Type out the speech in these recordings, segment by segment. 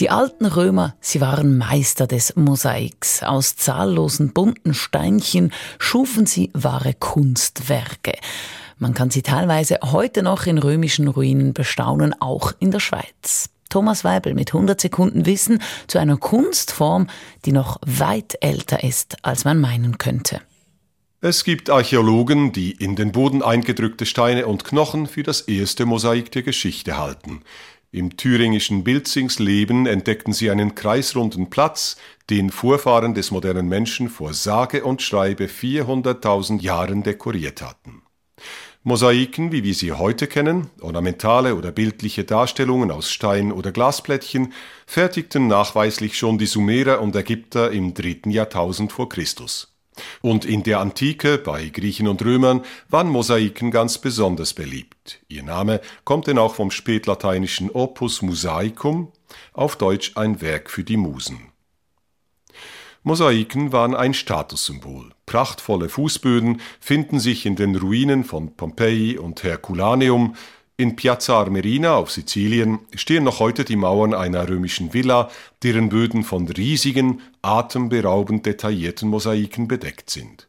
Die alten Römer, sie waren Meister des Mosaiks. Aus zahllosen bunten Steinchen schufen sie wahre Kunstwerke. Man kann sie teilweise heute noch in römischen Ruinen bestaunen, auch in der Schweiz. Thomas Weibel mit 100 Sekunden Wissen zu einer Kunstform, die noch weit älter ist, als man meinen könnte. Es gibt Archäologen, die in den Boden eingedrückte Steine und Knochen für das erste Mosaik der Geschichte halten. Im thüringischen Bilzingsleben entdeckten sie einen kreisrunden Platz, den Vorfahren des modernen Menschen vor sage und schreibe 400.000 Jahren dekoriert hatten. Mosaiken, wie wir sie heute kennen, ornamentale oder bildliche Darstellungen aus Stein oder Glasplättchen, fertigten nachweislich schon die Sumerer und Ägypter im dritten Jahrtausend vor Christus. Und in der Antike bei Griechen und Römern waren Mosaiken ganz besonders beliebt. Ihr Name kommt denn auch vom spätlateinischen Opus Mosaicum, auf Deutsch ein Werk für die Musen. Mosaiken waren ein Statussymbol. Prachtvolle Fußböden finden sich in den Ruinen von Pompeji und Herculaneum, in Piazza Armerina auf Sizilien stehen noch heute die Mauern einer römischen Villa, deren Böden von riesigen, atemberaubend detaillierten Mosaiken bedeckt sind.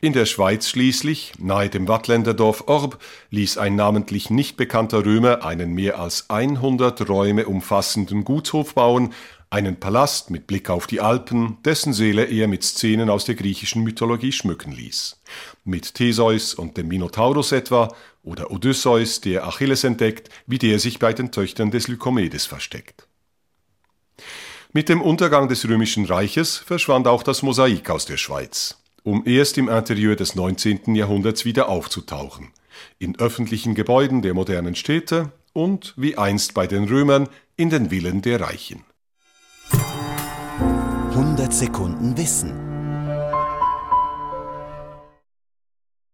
In der Schweiz schließlich, nahe dem Wattländer Dorf Orb, ließ ein namentlich nicht bekannter Römer einen mehr als 100 Räume umfassenden Gutshof bauen, einen Palast mit Blick auf die Alpen, dessen Seele er mit Szenen aus der griechischen Mythologie schmücken ließ. Mit Theseus und dem Minotaurus etwa oder Odysseus, der Achilles entdeckt, wie der sich bei den Töchtern des Lykomedes versteckt. Mit dem Untergang des Römischen Reiches verschwand auch das Mosaik aus der Schweiz, um erst im Interieur des 19. Jahrhunderts wieder aufzutauchen, in öffentlichen Gebäuden der modernen Städte und, wie einst bei den Römern, in den Villen der Reichen. 100 Sekunden Wissen